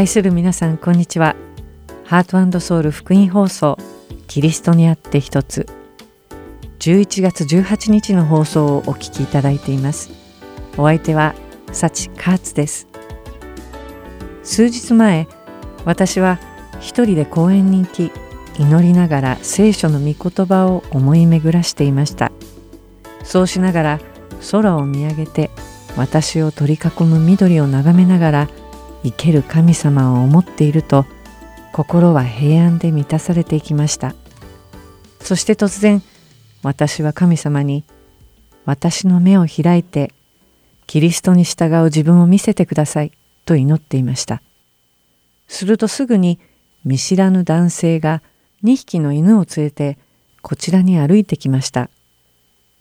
愛する皆さんこんにちは。ハートソウル福音放送キリストにあって一つ。11月18日の放送をお聞きいただいています。お相手はサチカーツです。数日前私は一人で公園に行き祈りながら聖書の御言葉を思い巡らしていました。そうしながら空を見上げて私を取り囲む緑を眺めながら生ける神様を思っていると心は平安で満たされていきました。そして突然私は神様に私の目を開いてキリストに従う自分を見せてくださいと祈っていました。するとすぐに見知らぬ男性が2匹の犬を連れてこちらに歩いてきました。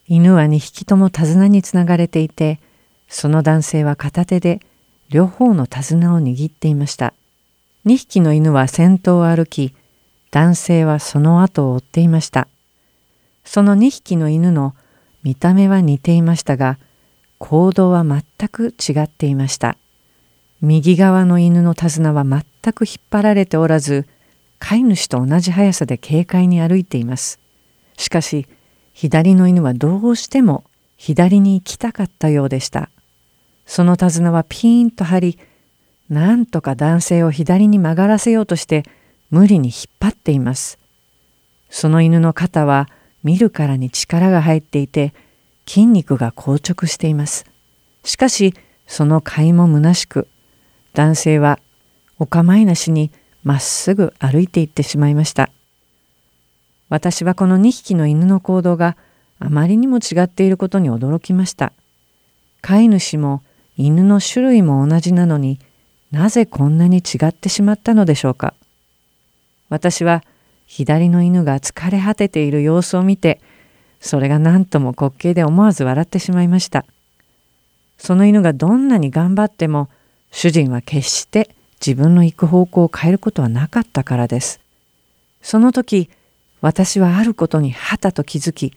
犬は2匹とも手綱につながれていてその男性は片手で両方の手綱を握っていました。2匹の犬は先頭を歩き、男性はその後を追っていました。その2匹の犬の見た目は似ていましたが、行動は全く違っていました。右側の犬の手綱は全く引っ張られておらず、飼い主と同じ速さで軽快に歩いています。しかし、左の犬はどうしても左に行きたかったようでした。その手綱はピーンと張り、なんとか男性を左に曲がらせようとして無理に引っ張っています。その犬の肩は見るからに力が入っていて筋肉が硬直しています。しかしその甲斐も虚しく男性はお構いなしにまっすぐ歩いていってしまいました。私はこの2匹の犬の行動があまりにも違っていることに驚きました。飼い主も犬の種類も同じなのになぜこんなに違ってしまったのでしょうか？私は左の犬が疲れ果てている様子を見てそれが何とも滑稽で思わず笑ってしまいました。その犬がどんなに頑張っても主人は決して自分の行く方向を変えることはなかったからです。その時私はあることにはたと気づき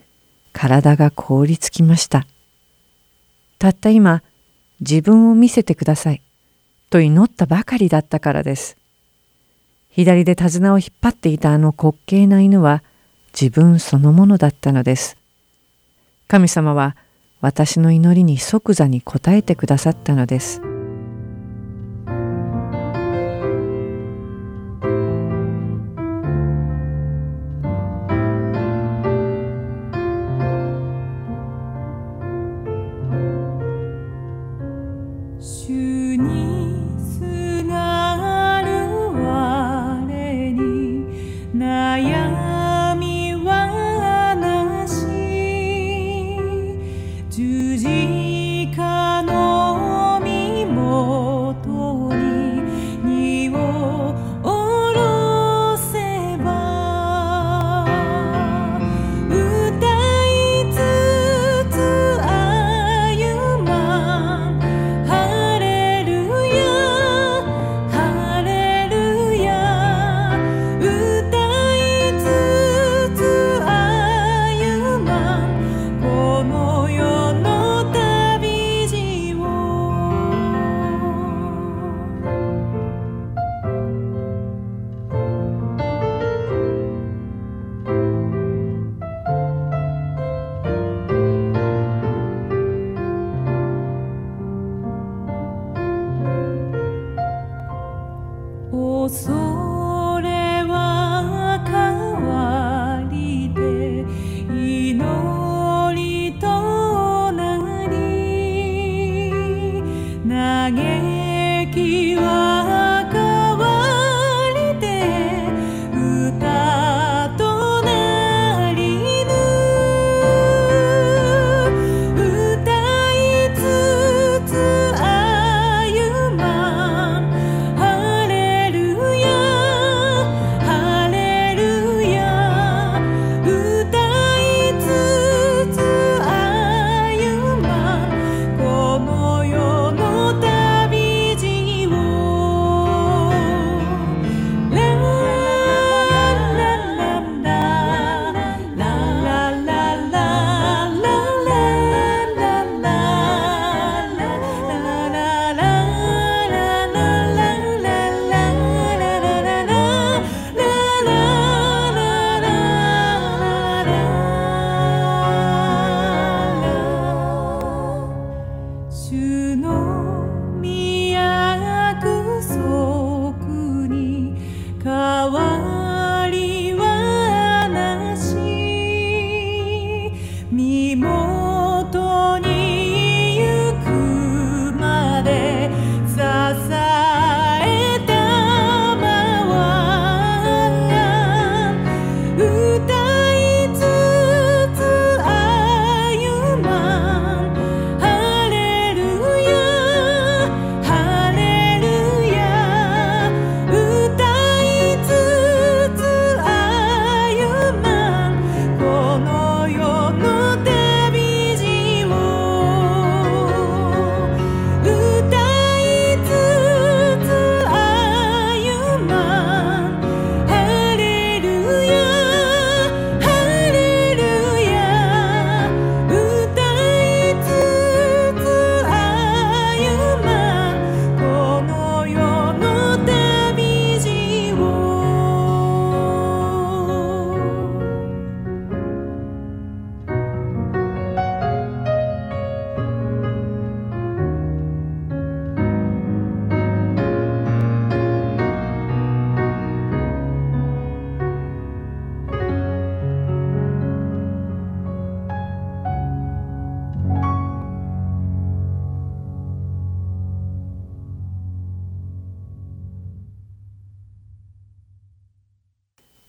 体が凍りつきました。たった今自分を見せてください。と祈ったばかりだったからです。左で手綱を引っ張っていたあの滑稽な犬は自分そのものだったのです。神様は私の祈りに即座に応えてくださったのです。十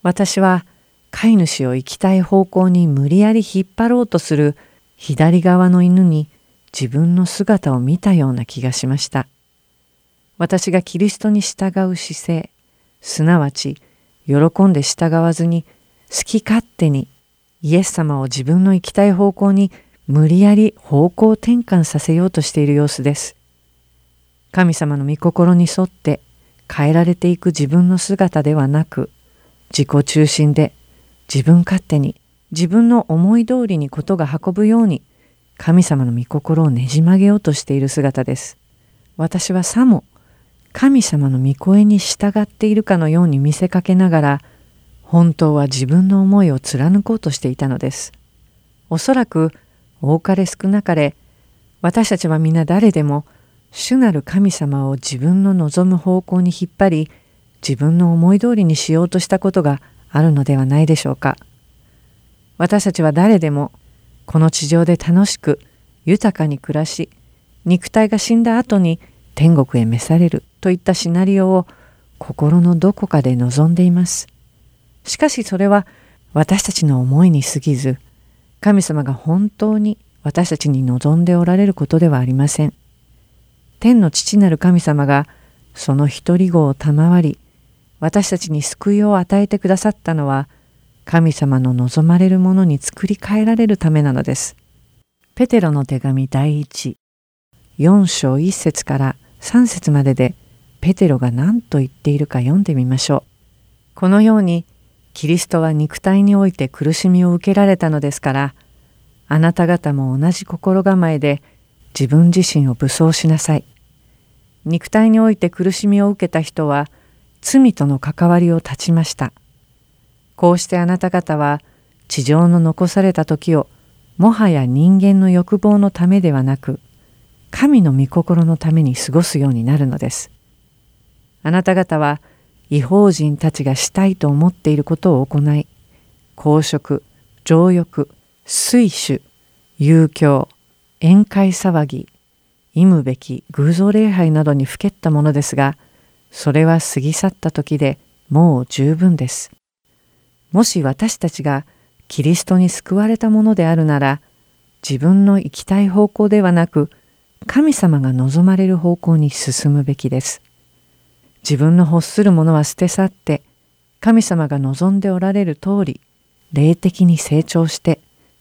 私は飼い主を行きたい方向に無理やり引っ張ろうとする左側の犬に自分の姿を見たような気がしました。私がキリストに従う姿勢、すなわち喜んで従わずに好き勝手にイエス様を自分の行きたい方向に無理やり方向転換させようとしている様子です。神様の御心に沿って変えられていく自分の姿ではなく自己中心で自分勝手に自分の思い通りにことが運ぶように神様の御心をねじ曲げようとしている姿です。私はさも神様の御声に従っているかのように見せかけながら本当は自分の思いを貫こうとしていたのです。おそらく多かれ少なかれ私たちは皆誰でも主なる神様を自分の望む方向に引っ張り自分の思い通りにしようとしたことがあるのではないでしょうか。私たちは誰でもこの地上で楽しく豊かに暮らし肉体が死んだ後に天国へ召されるといったシナリオを心のどこかで望んでいます。しかしそれは私たちの思いに過ぎず神様が本当に私たちに望んでおられることではありません。天の父なる神様がその一人子を賜り、私たちに救いを与えてくださったのは、神様の望まれるものに作り変えられるためなのです。ペテロの手紙第一、4章1節から3節までで、ペテロが何と言っているか読んでみましょう。このように、キリストは肉体において苦しみを受けられたのですから、あなた方も同じ心構えで自分自身を武装しなさい。肉体において苦しみを受けた人は罪との関わりを断ちました。こうしてあなた方は地上の残された時をもはや人間の欲望のためではなく神の御心のために過ごすようになるのです。あなた方は違法人たちがしたいと思っていることを行い公職情欲水酒遊興宴会騒ぎ忌むべき偶像礼拝などにふけったものですがそれは過ぎ去った時でもう十分です。もし私たちがキリストに救われたものであるなら自分の行きたい方向ではなく神様が望まれる方向に進むべきです。自分の欲するものは捨て去って神様が望んでおられる通り霊的に成長して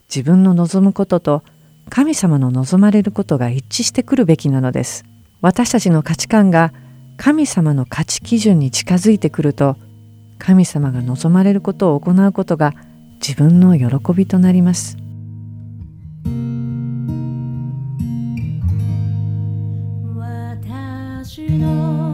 自分の望むことと神様の望まれることが一致してくるべきなのです。私たちの価値観が神様の価値基準に近づいてくると神様が望まれることを行うことが自分の喜びとなります。私の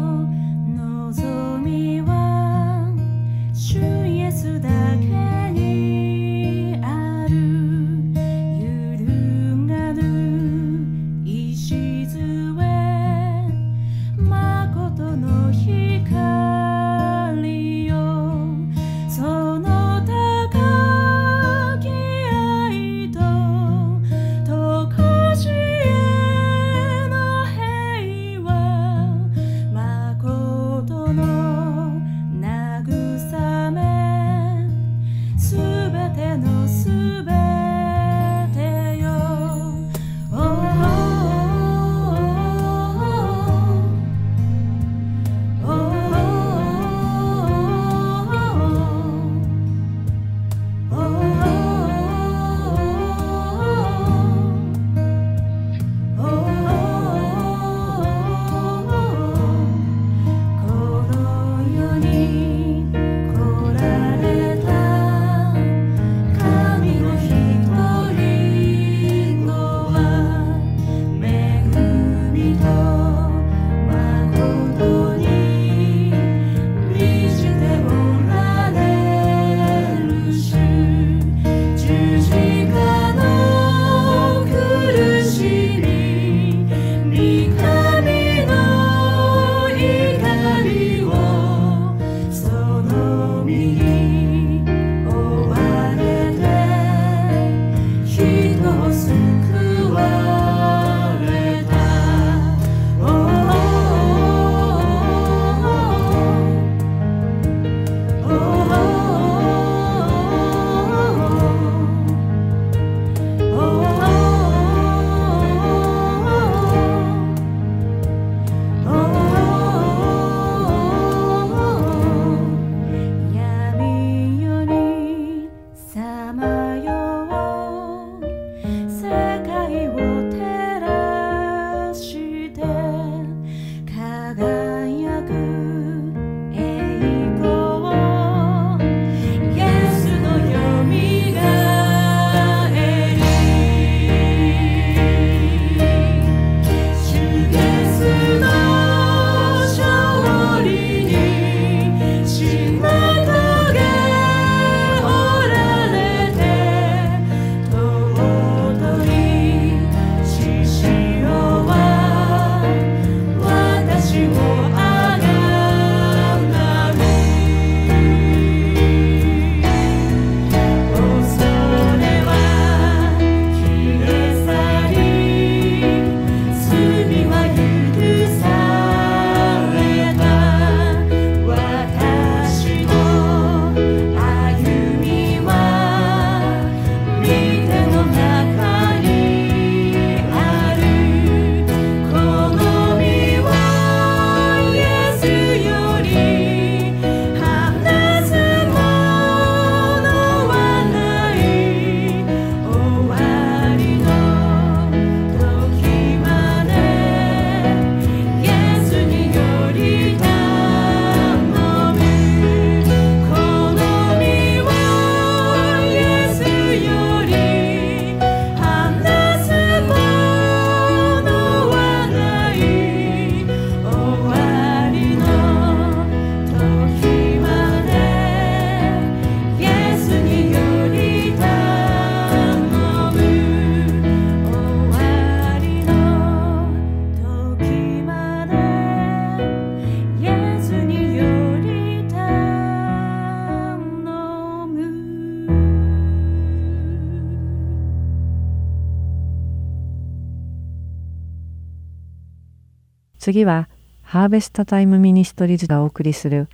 次はハーベストタイムミニストリーズがお送りする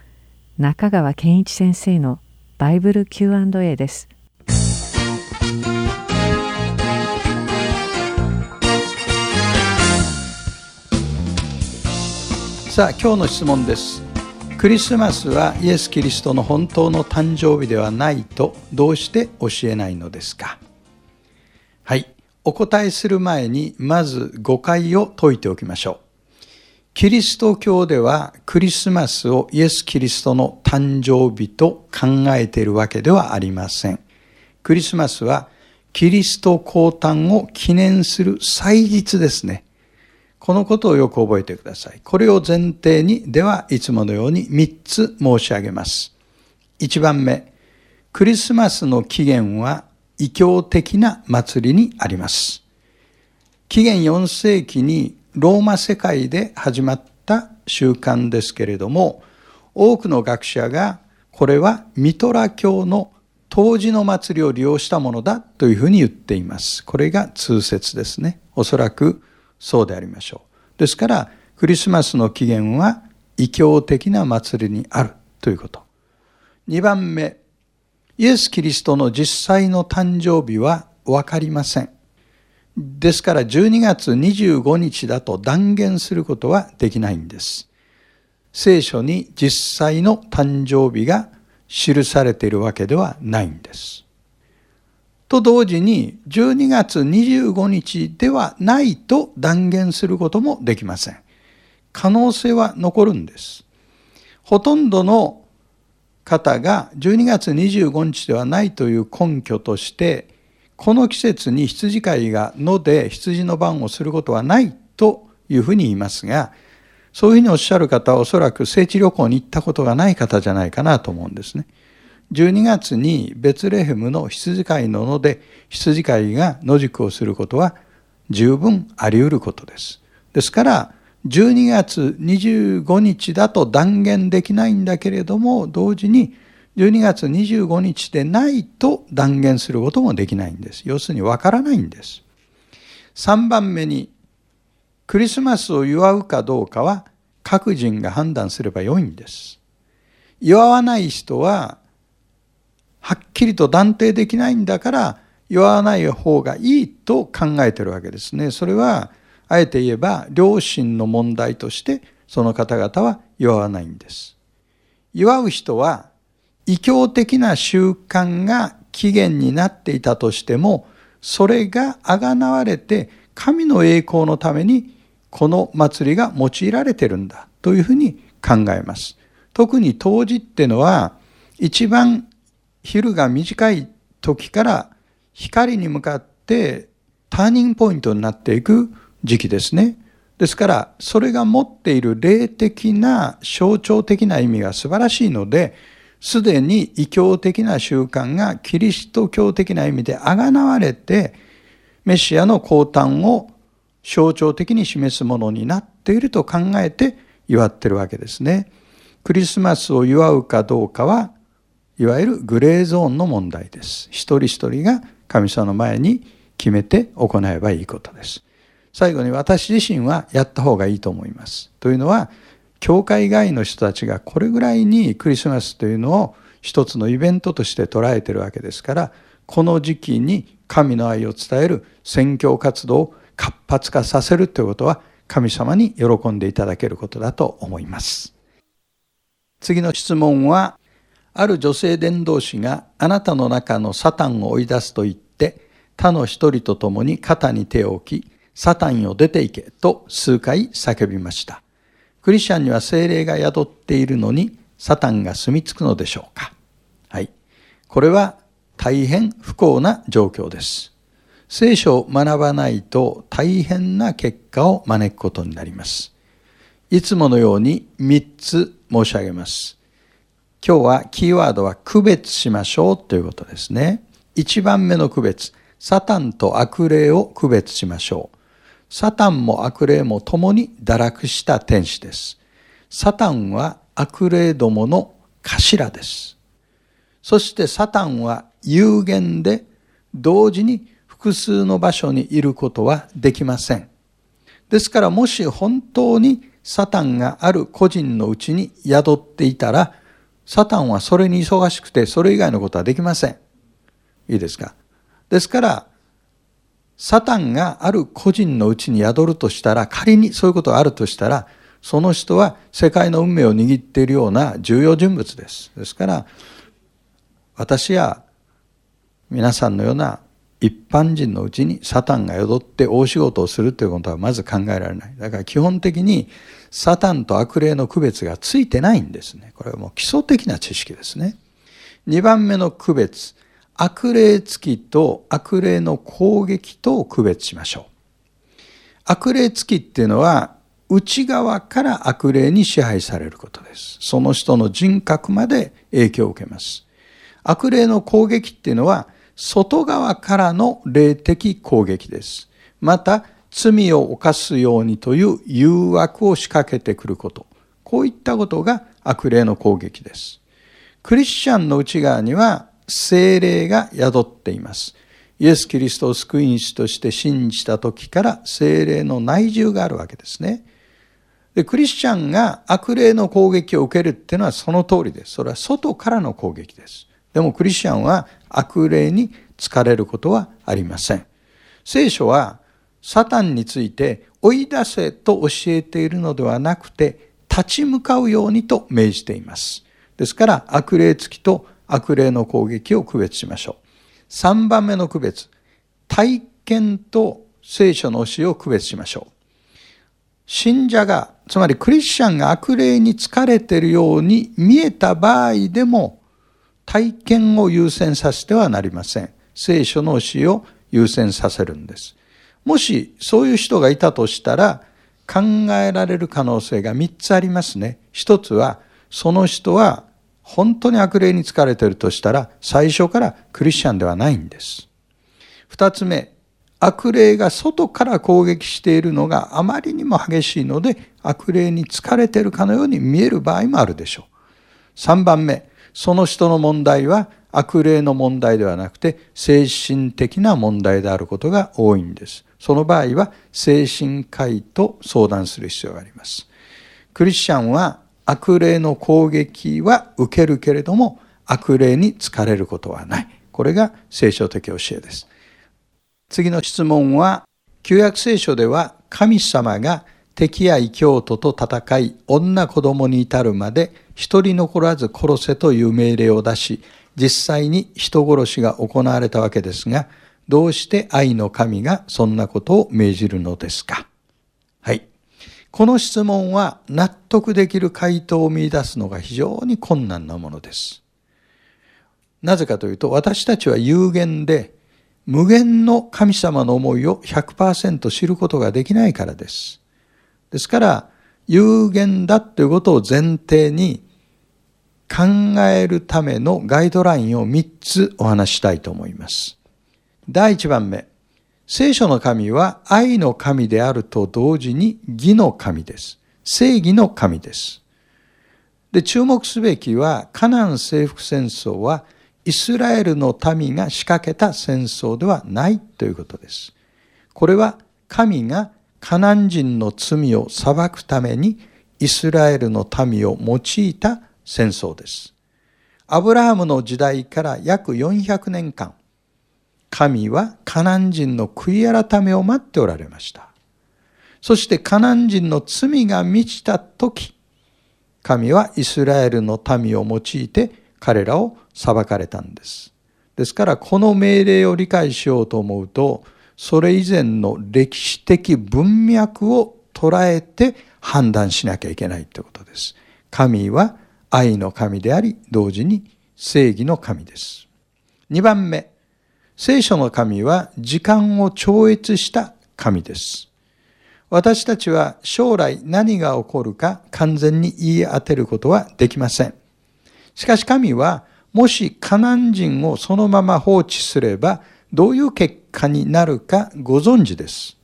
中川健一先生のバイブル Q&A です。さあ今日の質問です。クリスマスはイエス・キリストの本当の誕生日ではないとどうして教えないのですか？はい。お答えする前にまず誤解を解いておきましょう。キリスト教ではクリスマスをイエス・キリストの誕生日と考えているわけではありませんクリスマスはキリスト降誕を記念する祭日ですねこのことをよく覚えてください。これを前提に、ではいつものように3つ申し上げます。1番目、クリスマスの起源は異教的な祭りにあります。紀元4世紀にローマ世界で始まった習慣ですけれども、多くの学者がこれはミトラ教の当時の祭りを利用したものだというふうに言っています。これが通説ですね。おそらくそうでありましょう。ですから、クリスマスの起源は異教的な祭りにあるということ。2番目、イエス・キリストの実際の誕生日はわかりません。ですから12月25日だと断言することはできないんです。聖書に実際の誕生日が記されているわけではないんです。と同時に12月25日ではないと断言することもできません。可能性は残るんです。ほとんどの方が12月25日ではないという根拠として、この季節に羊飼いが野で羊の番をすることはないというふうに言いますが、そういうふうにおっしゃる方はおそらく聖地旅行に行ったことがない方じゃないかなと思うんですね。12月にベツレヘムの羊飼いの野で羊飼いが野宿をすることは十分あり得ることです。ですから12月25日だと断言できないんだけれども同時に12月25日でないと断言することもできないんです。要するにわからないんです。3番目にクリスマスを祝うかどうかは各人が判断すればよいんです。祝わない人ははっきりと断定できないんだから言わない方がいいと考えてるわけですね。それはあえて言えば良心の問題としてその方々は祝わないんです。祝う人は異教的な習慣が起源になっていたとしてもそれがあがなわれて神の栄光のためにこの祭りが用いられてるんだというふうに考えます。特に当時ってのは一番昼が短い時から光に向かってターニングポイントになっていく時期ですね。ですから、それが持っている霊的な象徴的な意味が素晴らしいので、すでに異教的な習慣がキリスト教的な意味であがなわれて、メシアの降誕を象徴的に示すものになっていると考えて祝ってるわけですね。クリスマスを祝うかどうかはいわゆるグレーゾーンの問題です。一人一人が神様の前に決めて行えばいいことです。最後に私自身はやった方がいいと思います。というのは、教会外の人たちがこれぐらいにクリスマスというのを一つのイベントとして捉えているわけですから、この時期に神の愛を伝える宣教活動を活発化させるということは神様に喜んでいただけることだと思います。次の質問はある女性伝道師があなたの中のサタンを追い出すと言って他の一人と共に肩に手を置きサタンよ出て行けと数回叫びました。クリスチャンには精霊が宿っているのにサタンが住み着くのでしょうかはい。これは大変不幸な状況です。聖書を学ばないと大変な結果を招くことになります。いつものように3つ申し上げます。今日はキーワードは区別しましょうということですね。一番目の区別。サタンと悪霊を区別しましょう。サタンも悪霊も共に堕落した天使です。サタンは悪霊どもの頭です。そしてサタンは有限で同時に複数の場所にいることはできません。ですからもし本当にサタンがある個人のうちに宿っていたら、サタンはそれに忙しくて、それ以外のことはできません。いいですか？ですから、サタンがある個人のうちに宿るとしたら、仮にそういうことがあるとしたら、その人は世界の運命を握っているような重要人物です。ですから、私や皆さんのような一般人のうちにサタンが宿って大仕事をするということはまず考えられない。だから基本的にサタンと悪霊の区別がついてないんですね。これはもう基礎的な知識ですね。二番目の区別。悪霊付きと悪霊の攻撃と区別しましょう。悪霊付きっていうのは内側から悪霊に支配されることです。その人の人格まで影響を受けます。悪霊の攻撃っていうのは外側からの霊的攻撃です。また、罪を犯すようにという誘惑を仕掛けてくること。こういったことが悪霊の攻撃です。クリスチャンの内側には精霊が宿っています。イエス・キリストを救い主として信じた時から精霊の内住があるわけですね。で、クリスチャンが悪霊の攻撃を受けるっていうのはその通りです。それは外からの攻撃です。でもクリスチャンは悪霊に疲れることはありません。聖書はサタンについて追い出せと教えているのではなくて立ち向かうようにと命じています。ですから悪霊付きと悪霊の攻撃を区別しましょう。3番目の区別。体験と聖書の教えを区別しましょう。信者が、つまりクリスチャンが悪霊に疲れているように見えた場合でも、体験を優先させてはなりません。聖書の教えを優先させるんです。もしそういう人がいたとしたら、考えられる可能性が3つありますね。一つは、その人は本当に悪霊に疲れているとしたら、最初からクリスチャンではないんです。二つ目、悪霊が外から攻撃しているのがあまりにも激しいので悪霊に疲れているかのように見える場合もあるでしょう。3番目、その人の問題は悪霊の問題ではなくて精神的な問題であることが多いんです。その場合は精神科医と相談する必要があります。クリスチャンは悪霊の攻撃は受けるけれども悪霊に疲れることはない。これが聖書的教えです。次の質問は、旧約聖書では神様が敵や異教徒と戦い、女子供に至るまで一人残らず殺せという命令を出し、実際に人殺しが行われたわけですが、どうして愛の神がそんなことを命じるのですか？この質問は納得できる回答を見出すのが非常に困難なものです。なぜかというと、私たちは有限で、無限の神様の思いを100%知ることができないからです。ですから、有限だということを前提に考えるためのガイドラインを3つお話したいと思います。第1番目、聖書の神は愛の神であると同時に義の神です。正義の神です。で、注目すべきは、カナン征服戦争はイスラエルの民が仕掛けた戦争ではないということです。これは神がカナン人の罪を裁くためにイスラエルの民を用いた戦争です。アブラハムの時代から約400年間、神はカナン人の悔い改めを待っておられました。そしてカナン人の罪が満ちた時、神はイスラエルの民を用いて彼らを裁かれたんです。ですからこの命令を理解しようと思うとそれ以前の歴史的文脈を捉えて判断しなきゃいけないということです。神は愛の神であり同時に正義の神です。2番目、聖書の神は時間を超越した神です。私たちは将来何が起こるか完全に言い当てることはできません。しかし神は、もしカナン人をそのまま放置すれば、どういう結果になるかご存知です。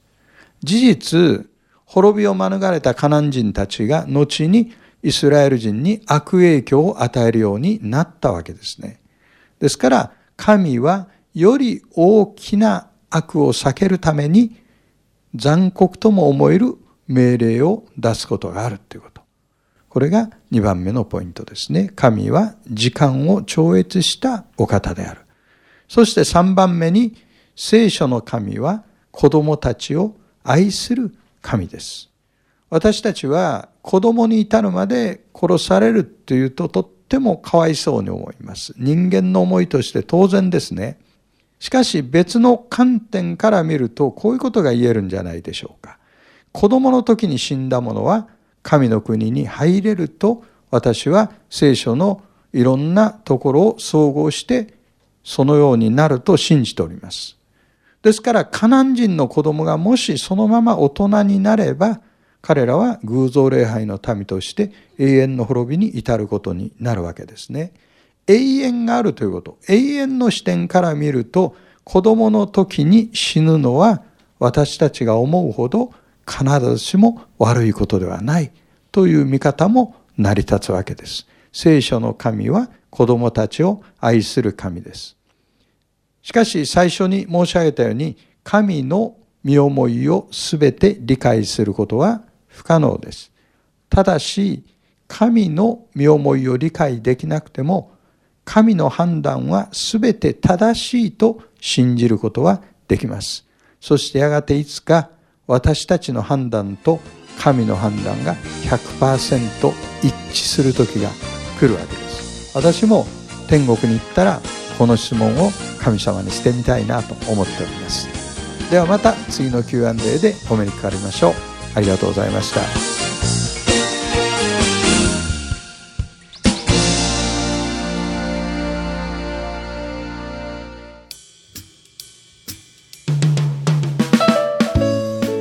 事実、滅びを免れたカナン人たちが後にイスラエル人に悪影響を与えるようになったわけですね。ですから、神はより大きな悪を避けるために残酷とも思える命令を出すことがあるということ。これが2番目のポイントですね。神は時間を超越したお方である。そして3番目に聖書の神は子供たちを愛する神です。私たちは子供に至るまで殺されるというととってもかわいそうに思います。人間の思いとして当然ですね。しかし別の観点から見るとこういうことが言えるんじゃないでしょうか。子供の時に死んだ者は神の国に入れると私は聖書のいろんなところを総合してそのようになると信じております。ですからカナン人の子供がもしそのまま大人になれば彼らは偶像礼拝の民として永遠の滅びに至ることになるわけですね。永遠があるということ。永遠の視点から見ると子供の時に死ぬのは私たちが思うほど必ずしも悪いことではないという見方も成り立つわけです。聖書の神は子供たちを愛する神です。しかし最初に申し上げたように神の身思いをすべて理解することは不可能です。ただし神の身思いを理解できなくても神の判断はすべて正しいと信じることはできます。そしてやがていつか私たちの判断と神の判断が100%一致する時が来るわけです。私も天国に行ったらこの質問を神様にしてみたいなと思っておりますではまた次の Q&A でお目にかかりましょうありがとうございました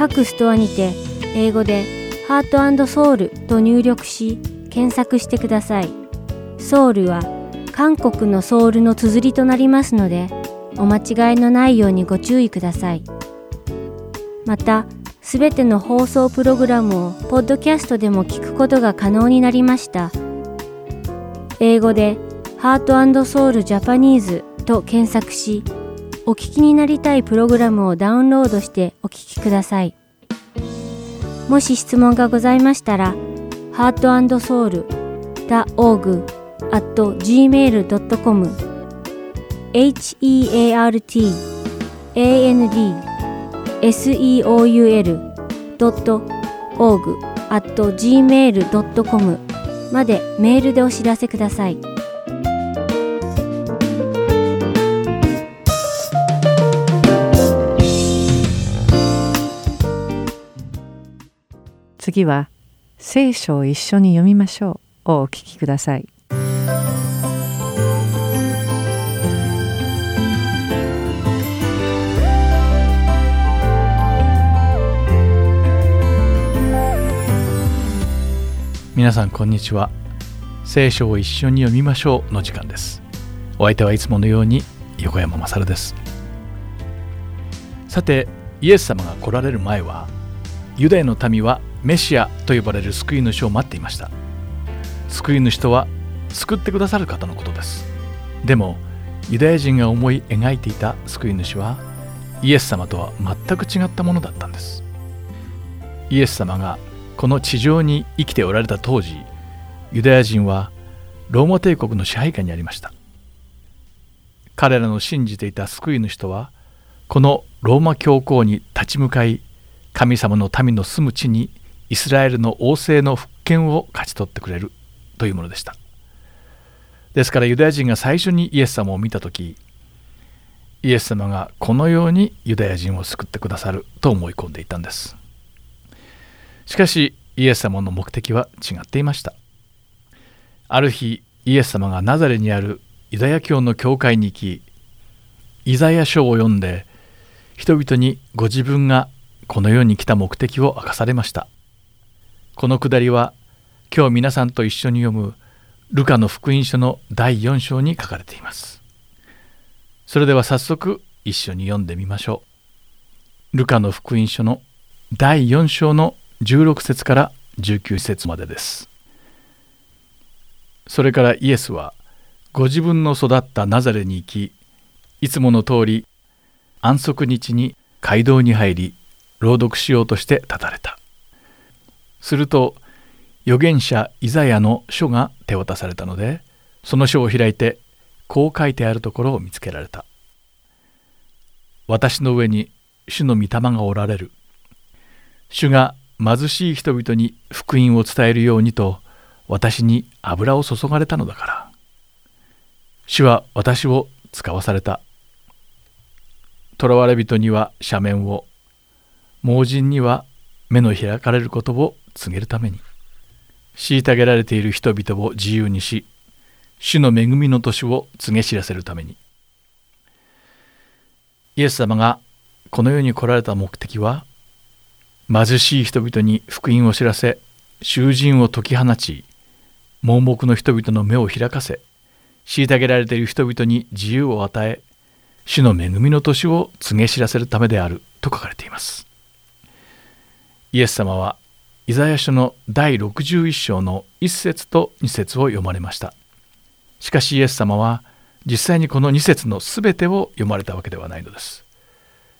各ストアにて英語でハートソウルと入力し検索してください。ソウルは韓国のソウルの綴りとなりますので、お間違いのないようにご注意ください。また、すべての放送プログラムをポッドキャストでも聞くことが可能になりました。英語で Heart Soul Japanese と検索し、お聞きになりたいプログラムをダウンロードしてお聞きください。もし質問がございましたら、heartandsoul.org at gmail.com heartandseoul.org at gmail.com までメールでお知らせください。次は聖書を一緒に読みましょうをお聞きください。皆さんこんにちは。聖書を一緒に読みましょうの時間です。お相手はいつものように横山勝です。さてイエス様が来られる前はユダヤの民はメシアと呼ばれる救い主を待っていました。救い主とは救ってくださる方のことです。でもユダヤ人が思い描いていた救い主はイエス様とは全く違ったものだったんです。イエス様がこの地上に生きておられた当時ユダヤ人はローマ帝国の支配下にありました。彼らの信じていた救い主とはこのローマ教皇に立ち向かい神様の民の住む地にイスラエルの王政の復権を勝ち取ってくれるというものでした。ですからユダヤ人が最初にイエス様を見た時イエス様がこのようにユダヤ人を救ってくださると思い込んでいたんです。しかしイエス様の目的は違っていました。ある日イエス様がナザレにあるユダヤ教の教会に行きイザヤ書を読んで人々にご自分がこの世に来た目的を明かされました。このくだりは今日皆さんと一緒に読むルカの福音書の第4章に書かれています。それでは早速一緒に読んでみましょう。ルカの福音書の第4章の16節から19節までです。それからイエスはご自分の育ったナザレに行きいつもの通り安息日に街道に入り朗読しようとして立たれた。すると預言者イザヤの書が手渡されたのでその書を開いてこう書いてあるところを見つけられた。私の上に主の御霊がおられる。主が貧しい人々に福音を伝えるようにと私に油を注がれたのだから。主は私を使わされた。囚われ人には斜面を。盲人には目の開かれることを告げるために。虐げられている人々を自由にし主の恵みの年を告げ知らせるために。イエス様がこの世に来られた目的は貧しい人々に福音を知らせ囚人を解き放ち盲目の人々の目を開かせ虐げられている人々に自由を与え主の恵みの年を告げ知らせるためであると書かれています。イエス様はイザヤ書の第61章の1節と2節を読まれました。しかしイエス様は実際にこの2節の全てを読まれたわけではないのです。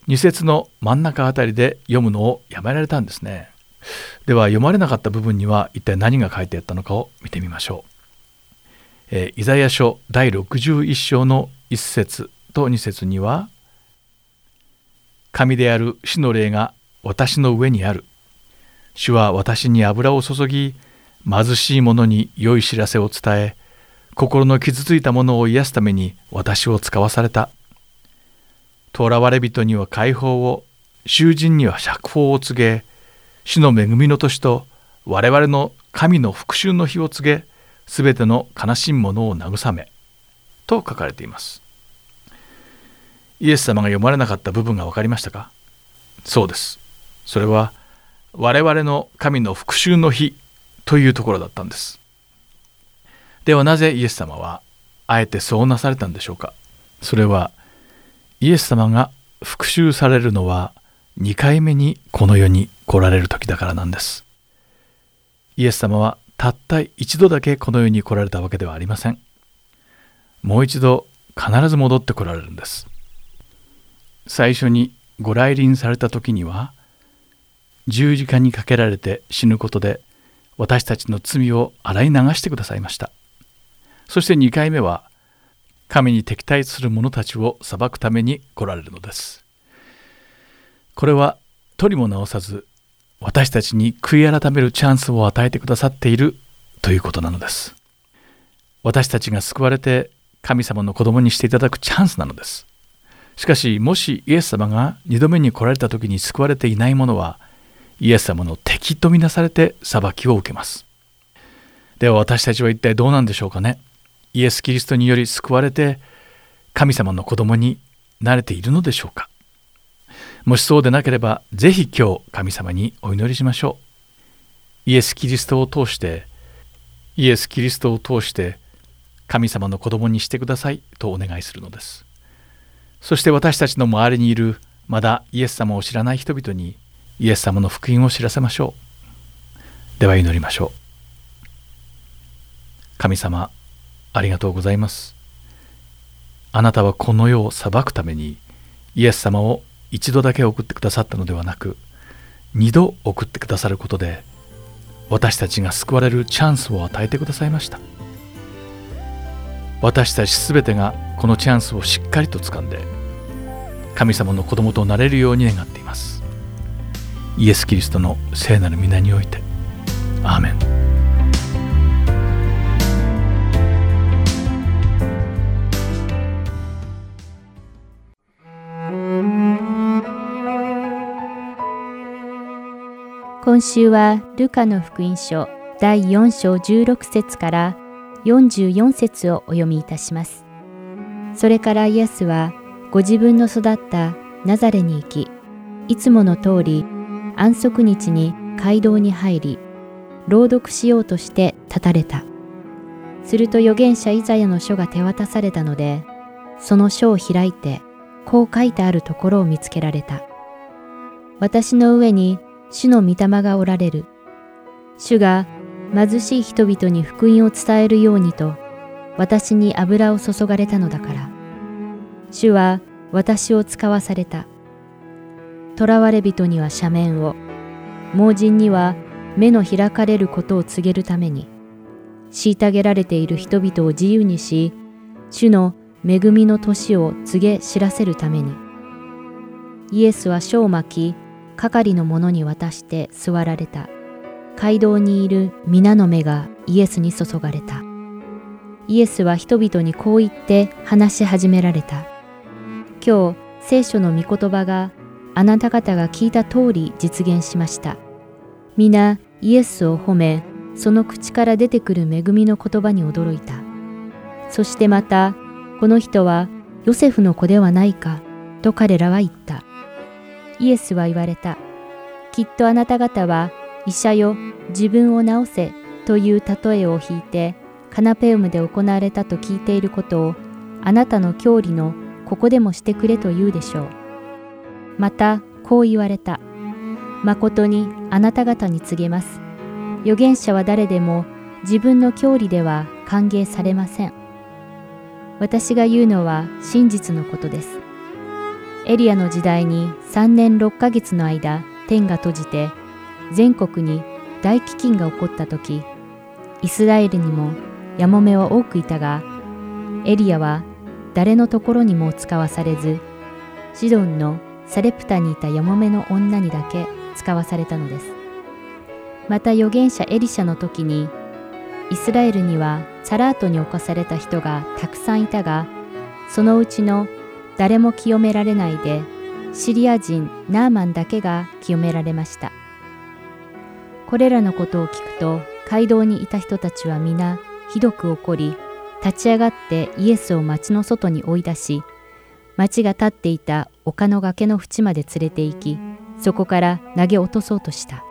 2節の真ん中あたりで読むのをやめられたんですね。では読まれなかった部分には一体何が書いてあったのかを見てみましょう、えー、イザヤ書第61章の1節と2節には神である主の霊が私の上にある。主は私に油を注ぎ貧しい者に良い知らせを伝え心の傷ついた者を癒すために私を使わされた。囚われ人には解放を囚人には釈放を告げ主の恵みの年と我々の神の復讐の日を告げすべての悲しむ者を慰めと書かれています。イエス様が読まれなかった部分が分かりましたか？そうです。それは我々の神の復讐の日というところだったんです。ではなぜイエス様はあえてそうなされたんでしょうか？それはイエス様が復讐されるのは2回目にこの世に来られる時だからなんです。イエス様はたった一度だけこの世に来られたわけではありません。もう一度必ず戻って来られるんです。最初にご来臨された時には十字架にかけられて死ぬことで私たちの罪を洗い流してくださいました。そして2回目は神に敵対する者たちを裁くために来られるのです。これは取りも直さず私たちに悔い改めるチャンスを与えてくださっているということなのです。私たちが救われて神様の子供にしていただくチャンスなのです。しかしもしイエス様が2度目に来られた時に救われていない者はイエス様の敵とみなされて裁きを受けます。では私たちは一体どうなんでしょうかね。イエス・キリストにより救われて神様の子供になれているのでしょうか。もしそうでなければぜひ今日神様にお祈りしましょう。イエス・キリストを通してイエス・キリストを通して神様の子供にしてくださいとお願いするのです。そして私たちの周りにいるまだイエス様を知らない人々にイエス様の福音を知らせましょう。では祈りましょう。神様、ありがとうございます。あなたはこの世を裁くためにイエス様を一度だけ送ってくださったのではなく二度送ってくださることで私たちが救われるチャンスを与えてくださいました私たちすべてがこのチャンスをしっかりと掴んで神様の子供となれるように願っていますイエス・キリストの聖なる皆においてアーメン今週はルカの福音書第4章16節から44節をお読みいたします。それからイエスはご自分の育ったナザレに行き、いつもの通り安息日に街道に入り、朗読しようとして立たれた。すると預言者イザヤの書が手渡されたので、その書を開いて、こう書いてあるところを見つけられた。私の上に主の御霊がおられる。主が貧しい人々に福音を伝えるようにと、私に油を注がれたのだから。主は私を使わされた。囚われ人には赦免を、盲人には目の開かれることを告げるために、虐げられている人々を自由にし、主の恵みの年を告げ知らせるために。イエスは書を巻き、係の者に渡して座られた。街道にいる皆の目がイエスに注がれた。イエスは人々にこう言って話し始められた。今日、聖書の御言葉があなた方が聞いた通り実現しました。皆、イエスを褒め、その口から出てくる恵みの言葉に驚いた。そしてまた、この人はヨセフの子ではないか、と彼らは言った。イエスは言われた。きっとあなた方は、医者よ、自分を治せ、という例えを引いて、カナペウムで行われたと聞いていることを、あなたの郷里のここでもしてくれと言うでしょう。また、こう言われた。誠にあなた方に告げます。預言者は誰でも自分の郷里では歓迎されません。私が言うのは真実のことです。エリアの時代に3年6ヶ月の間天が閉じて全国に大飢饉が起こった時、イスラエルにもやもめは多くいたが、エリアは誰のところにも使わされず、シドンのサレプタにいたやもめの女にだけ使わされたのです。また預言者エリシャの時に、イスラエルにはサラートに侵された人がたくさんいたが、そのうちの誰も清められないで、シリア人ナーマンだけが清められました。これらのことを聞くと、街道にいた人たちは皆ひどく怒り、立ち上がってイエスを町の外に追い出し、町が立っていた丘の崖の縁まで連れて行き、そこから投げ落とそうとした。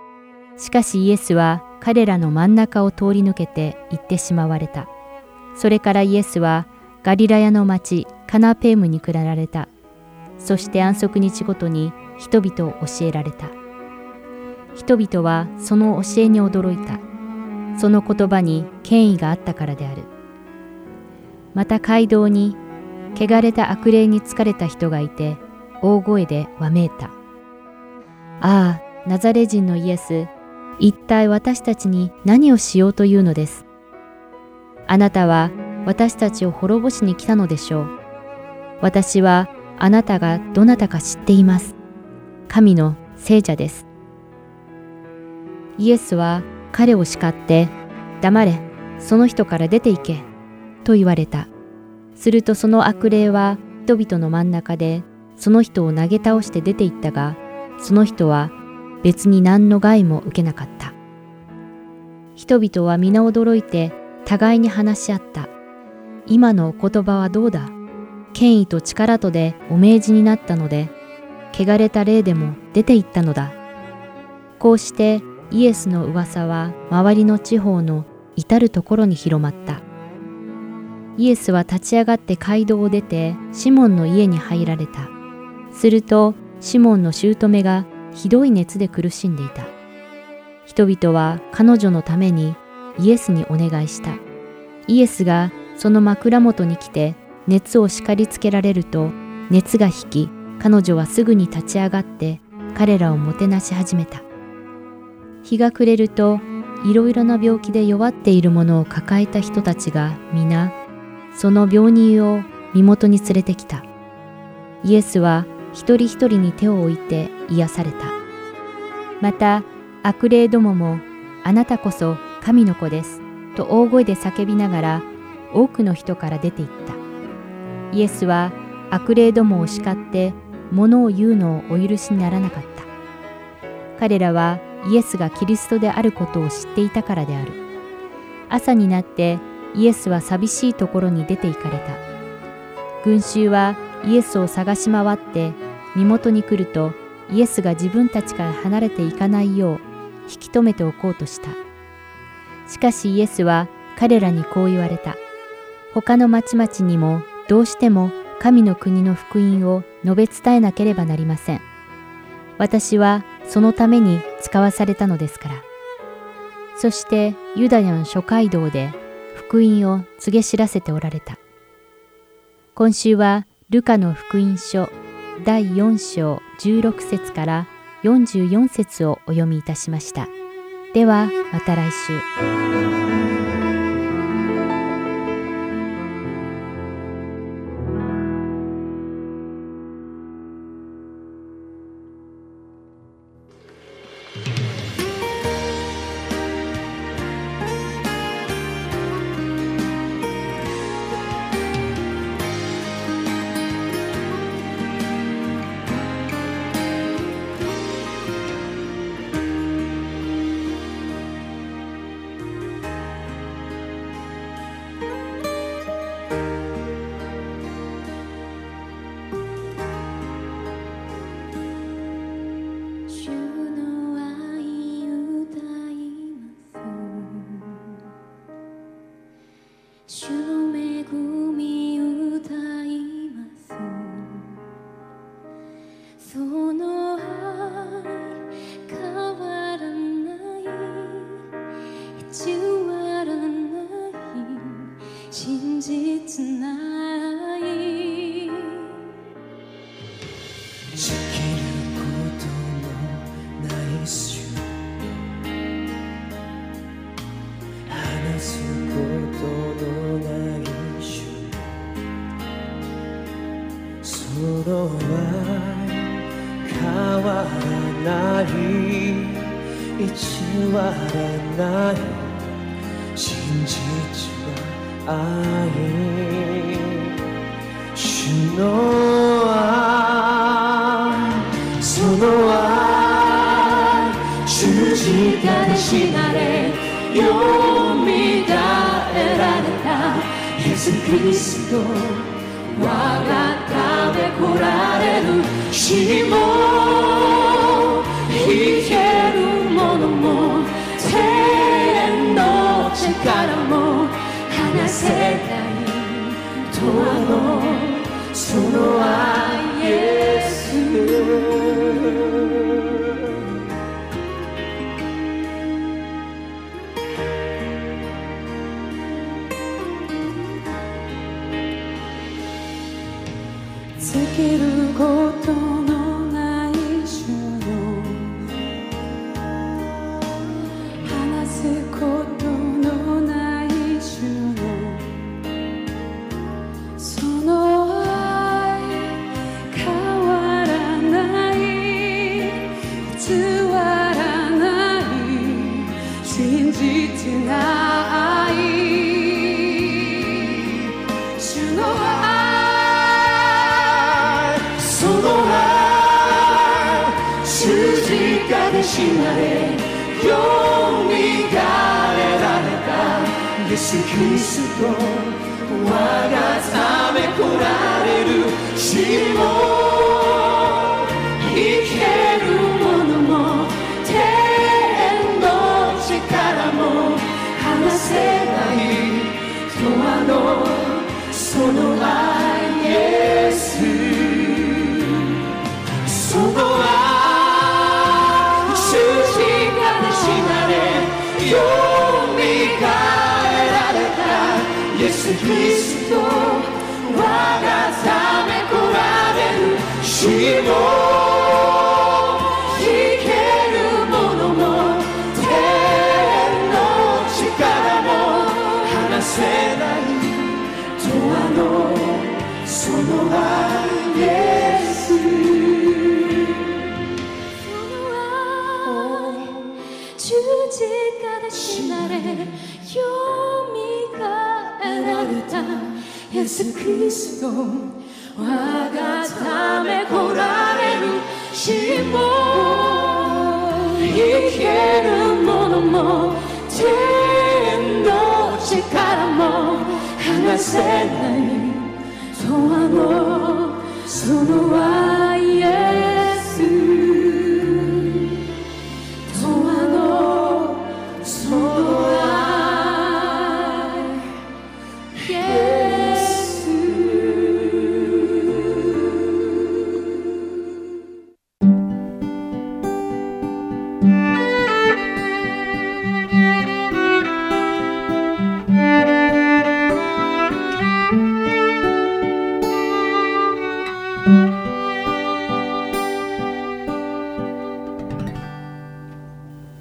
しかしイエスは彼らの真ん中を通り抜けて行ってしまわれた。それからイエスはガリラヤの町カナペームに下られた。そして安息日ごとに人々を教えられた。人々はその教えに驚いた。その言葉に権威があったからである。また街道に汚れた悪霊に疲れた人がいて大声でわめいた。ああ、ナザレ人のイエス、一体私たちに何をしようというのです。あなたは私たちを滅ぼしに来たのでしょう。私はあなたがどなたか知っています。神の聖者です。イエスは彼を叱って、黙れ、その人から出て行け、と言われた。するとその悪霊は人々の真ん中でその人を投げ倒して出て行ったが、その人は別に何の害も受けなかった。人々は皆驚いて互いに話し合った。今のお言葉はどうだ？権威と力とでお命じになったので、汚れた霊でも出て行ったのだ。こうしてイエスの噂は周りの地方の至るところに広まった。イエスは立ち上がって街道を出てシモンの家に入られた。するとシモンの姑がひどい熱で苦しんでいた。人々は彼女のためにイエスにお願いした。イエスがその枕元に来て熱を叱りつけられると熱が引き彼女はすぐに立ち上がって彼らをもてなし始めた。日が暮れるといろいろな病気で弱っているものを抱えた人たちが皆その病人を身元に連れてきた。イエスは一人一人に手を置いて癒された。また悪霊どももあなたこそ神の子ですと大声で叫びながら多くの人から出て行った。イエスは悪霊どもを叱って物を言うのをお許しにならなかった。彼らはイエスがキリストであることを知っていたからである。朝になってイエスは寂しいところに出て行かれた。群衆はイエスを探し回って身元に来るとイエスが自分たちから離れていかないよう引き止めておこうとした。しかしイエスは彼らにこう言われた。他の町々にもどうしても神の国の福音を述べ伝えなければなりません。私はそのために使わされたのですから。そしてユダヤの諸街道で福音を告げ知らせておられた。今週はルカの福音書第4章16節から44節をお読みいたしました。ではまた来週。ない。真実な愛。主の愛。その愛。十字架で死なれよみがえられた。イエス・キリスト。我がため来られる。死もそ死なれよみがえられた。イエス・キリスト我がた。めこられる死もその愛イエスその愛十字架で死なれよみがえられたイエス・キリスト我がため来られイエス・キリスト我がため来られる死も生けるものも天の力も離せないとあのその愛イ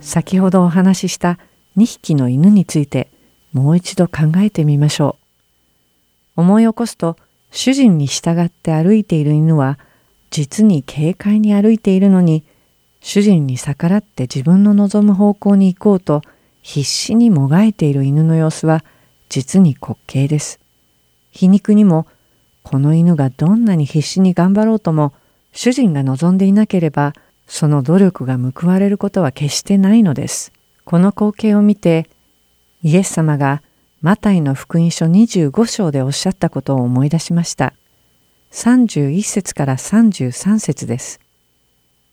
先ほどお話しした2匹の犬についてもう一度考えてみましょう。思い起こすと主人に従って歩いている犬は実に軽快に歩いているのに主人に逆らって自分の望む方向に行こうと必死にもがいている犬の様子は実に滑稽です。皮肉にもこの犬がどんなに必死に頑張ろうとも主人が望んでいなければその努力が報われることは決してないのです。この光景を見てイエス様がマタイの福音書25章でおっしゃったことを思い出しました。31節から33節です。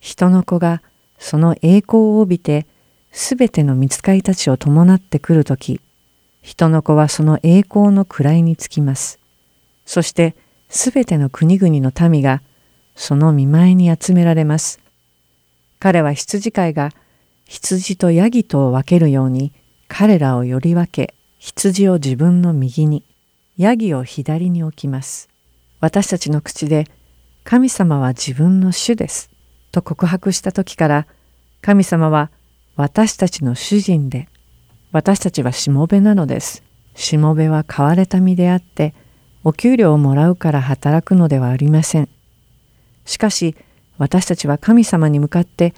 人の子がその栄光を帯びてすべての見つかりたちを伴ってくるとき、人の子はその栄光の位につきます。そしてすべての国々の民がその見舞いに集められます。彼は羊飼いが羊とヤギとを分けるように彼らをより分け羊を自分の右に、ヤギを左に置きます。私たちの口で、神様は自分の主です。と告白した時から、神様は私たちの主人で、私たちはしもべなのです。しもべは買われた身であって、お給料をもらうから働くのではありません。しかし、私たちは神様に向かって、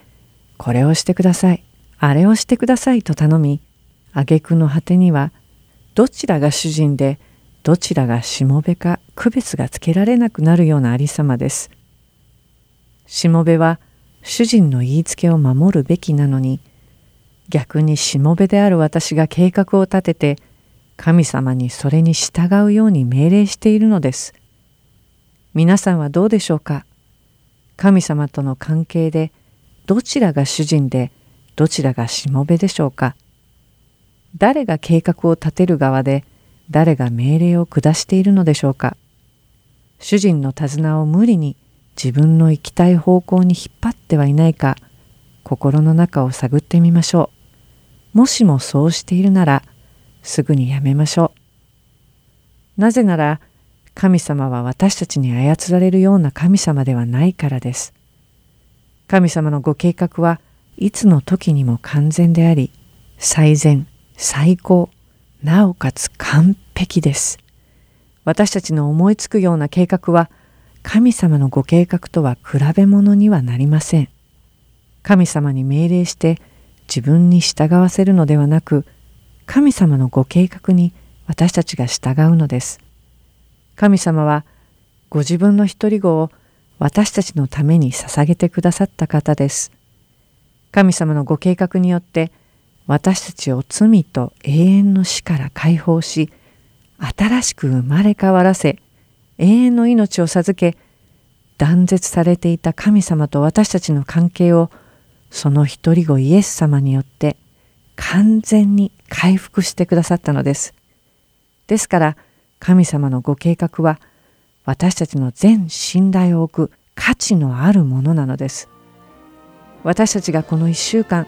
これをしてください、あれをしてくださいと頼み、挙句の果てにはどちらが主人でどちらがしもべか区別がつけられなくなるようなありさまです。しもべは主人の言いつけを守るべきなのに逆にしもべである私が計画を立てて神様にそれに従うように命令しているのです。皆さんはどうでしょうか？神様との関係でどちらが主人でどちらがしもべでしょうか？誰が計画を立てる側で誰が命令を下しているのでしょうか？主人の手綱を無理に自分の行きたい方向に引っ張ってはいないか心の中を探ってみましょう。もしもそうしているならすぐにやめましょう。なぜなら神様は私たちに操られるような神様ではないからです神様のご計画はいつの時にも完全であり最善最高、なおかつ完璧です。私たちの思いつくような計画は神様のご計画とは比べ物にはなりません。神様に命令して自分に従わせるのではなく神様のご計画に私たちが従うのです。神様はご自分の一人子を私たちのために捧げてくださった方です。神様のご計画によって私たちを罪と永遠の死から解放し新しく生まれ変わらせ永遠の命を授け断絶されていた神様と私たちの関係をその一人子イエス様によって完全に回復してくださったのです。ですから神様のご計画は私たちの全信頼を置く価値のあるものなのです。私たちがこの一週間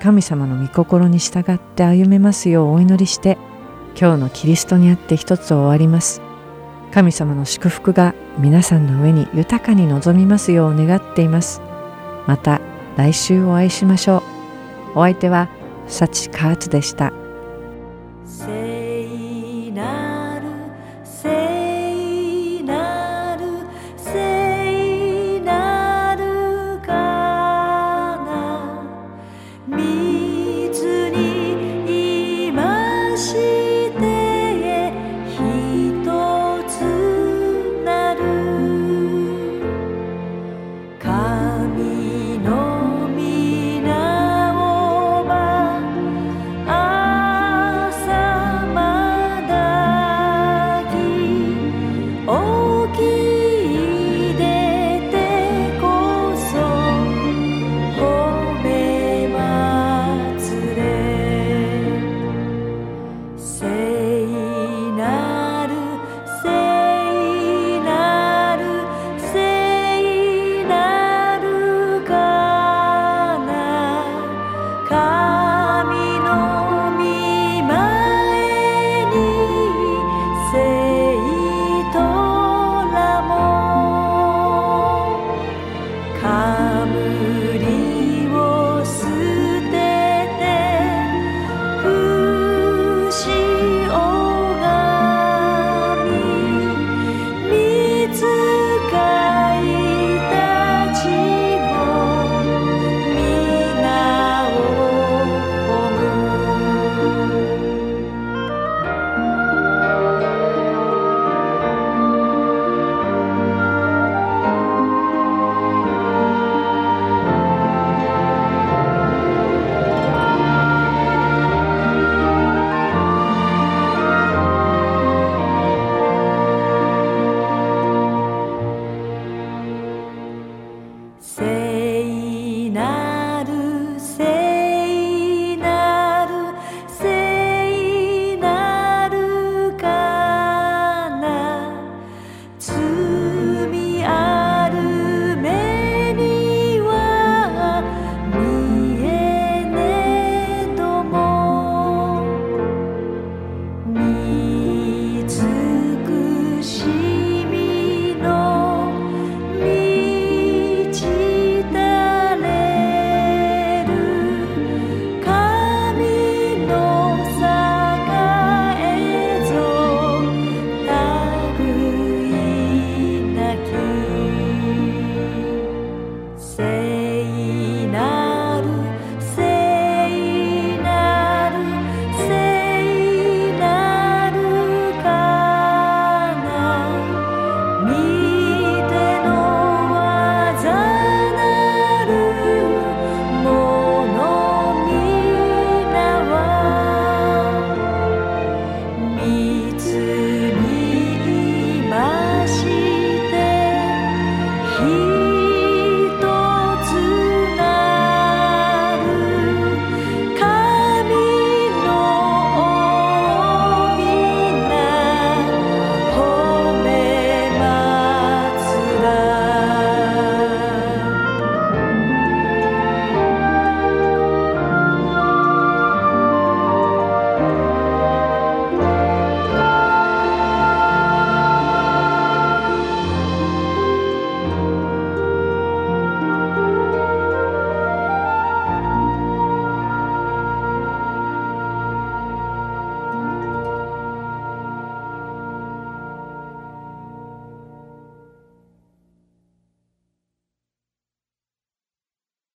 神様の御心に従って歩めますようお祈りして今日のキリストにあって一つ終わります神様の祝福が皆さんの上に豊かに望みますよう願っていますまた来週お会いしましょうお相手は幸カーツでした。